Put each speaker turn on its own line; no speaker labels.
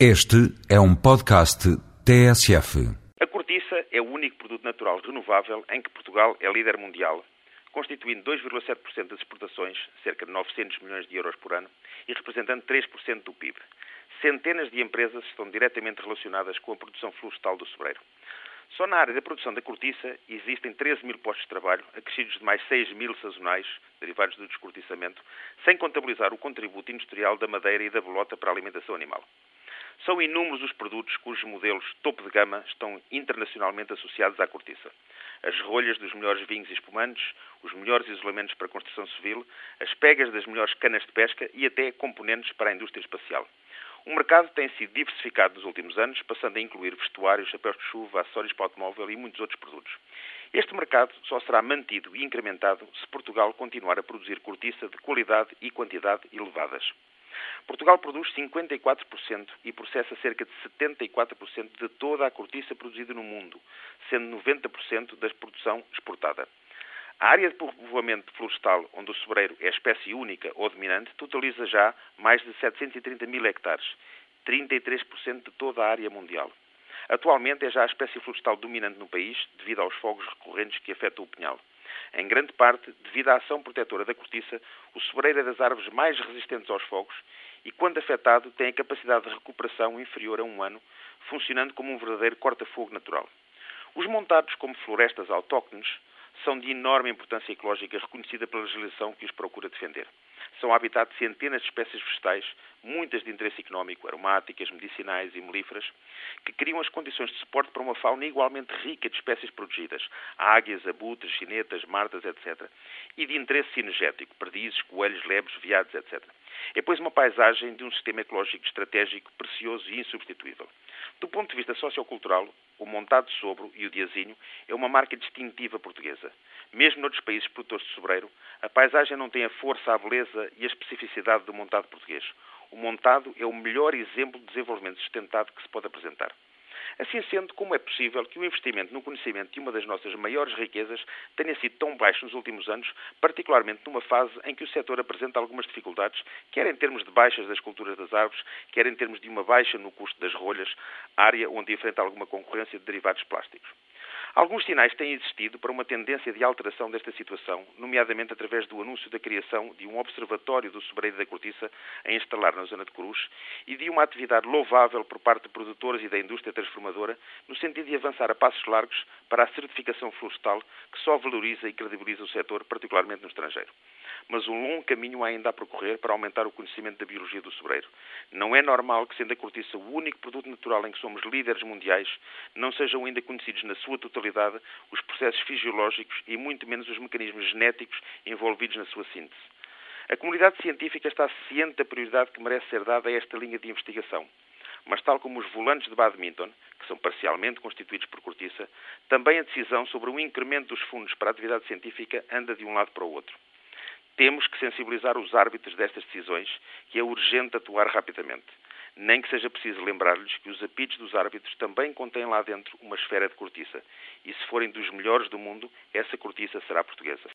Este é um podcast TSF.
A cortiça é o único produto natural renovável em que Portugal é líder mundial, constituindo 2,7% das exportações, cerca de 900 milhões de euros por ano, e representando 3% do PIB. Centenas de empresas estão diretamente relacionadas com a produção florestal do sobreiro. Só na área da produção da cortiça existem 13 mil postos de trabalho, acrescidos de mais 6 mil sazonais, derivados do descortiçamento, sem contabilizar o contributo industrial da madeira e da bolota para a alimentação animal. São inúmeros os produtos cujos modelos topo de gama estão internacionalmente associados à cortiça. As rolhas dos melhores vinhos e espumantes, os melhores isolamentos para construção civil, as pegas das melhores canas de pesca e até componentes para a indústria espacial. O mercado tem sido diversificado nos últimos anos, passando a incluir vestuários, chapéus de chuva, acessórios para automóvel e muitos outros produtos. Este mercado só será mantido e incrementado se Portugal continuar a produzir cortiça de qualidade e quantidade elevadas. Portugal produz 54% e processa cerca de 74% de toda a cortiça produzida no mundo, sendo 90% da produção exportada. A área de povoamento florestal, onde o sobreiro é espécie única ou dominante, totaliza já mais de 730 mil hectares, 33% de toda a área mundial. Atualmente é já a espécie florestal dominante no país, devido aos fogos recorrentes que afetam o pinhal. Em grande parte, devido à ação protetora da cortiça, o sobreiro é das árvores mais resistentes aos fogos e, quando afetado, tem a capacidade de recuperação inferior a um ano, funcionando como um verdadeiro corta-fogo natural. Os montados como florestas autóctones são de enorme importância ecológica reconhecida pela legislação que os procura defender. São habitat de centenas de espécies vegetais, muitas de interesse económico, aromáticas, medicinais e melíferas, que criam as condições de suporte para uma fauna igualmente rica de espécies protegidas, águias, abutres, chinetas, martas, etc., e de interesse cinegético, perdizes, coelhos, lebres, veados, etc. É, pois, uma paisagem de um sistema ecológico estratégico precioso e insubstituível. Do ponto de vista sociocultural, o montado sobro e o diazinho é uma marca distintiva portuguesa. Mesmo noutros países produtores de sobreiro, a paisagem não tem a força, a beleza e a especificidade do montado português. O montado é o melhor exemplo de desenvolvimento sustentado que se pode apresentar. Assim sendo, como é possível que o investimento no conhecimento de uma das nossas maiores riquezas tenha sido tão baixo nos últimos anos, particularmente numa fase em que o setor apresenta algumas dificuldades, quer em termos de baixas das culturas das árvores, quer em termos de uma baixa no custo das rolhas, área onde enfrenta alguma concorrência de derivados plásticos. Alguns sinais têm existido para uma tendência de alteração desta situação, nomeadamente através do anúncio da criação de um observatório do sobreiro da cortiça a instalar na zona de Cruz e de uma atividade louvável por parte de produtores e da indústria transformadora no sentido de avançar a passos largos para a certificação florestal que só valoriza e credibiliza o setor, particularmente no estrangeiro mas um longo caminho há ainda a percorrer para aumentar o conhecimento da biologia do sobreiro. Não é normal que, sendo a cortiça o único produto natural em que somos líderes mundiais, não sejam ainda conhecidos na sua totalidade os processos fisiológicos e muito menos os mecanismos genéticos envolvidos na sua síntese. A comunidade científica está ciente da prioridade que merece ser dada a esta linha de investigação. Mas, tal como os volantes de badminton, que são parcialmente constituídos por cortiça, também a decisão sobre o incremento dos fundos para a atividade científica anda de um lado para o outro. Temos que sensibilizar os árbitros destas decisões, que é urgente atuar rapidamente. Nem que seja preciso lembrar-lhes que os apitos dos árbitros também contêm lá dentro uma esfera de cortiça. E se forem dos melhores do mundo, essa cortiça será portuguesa.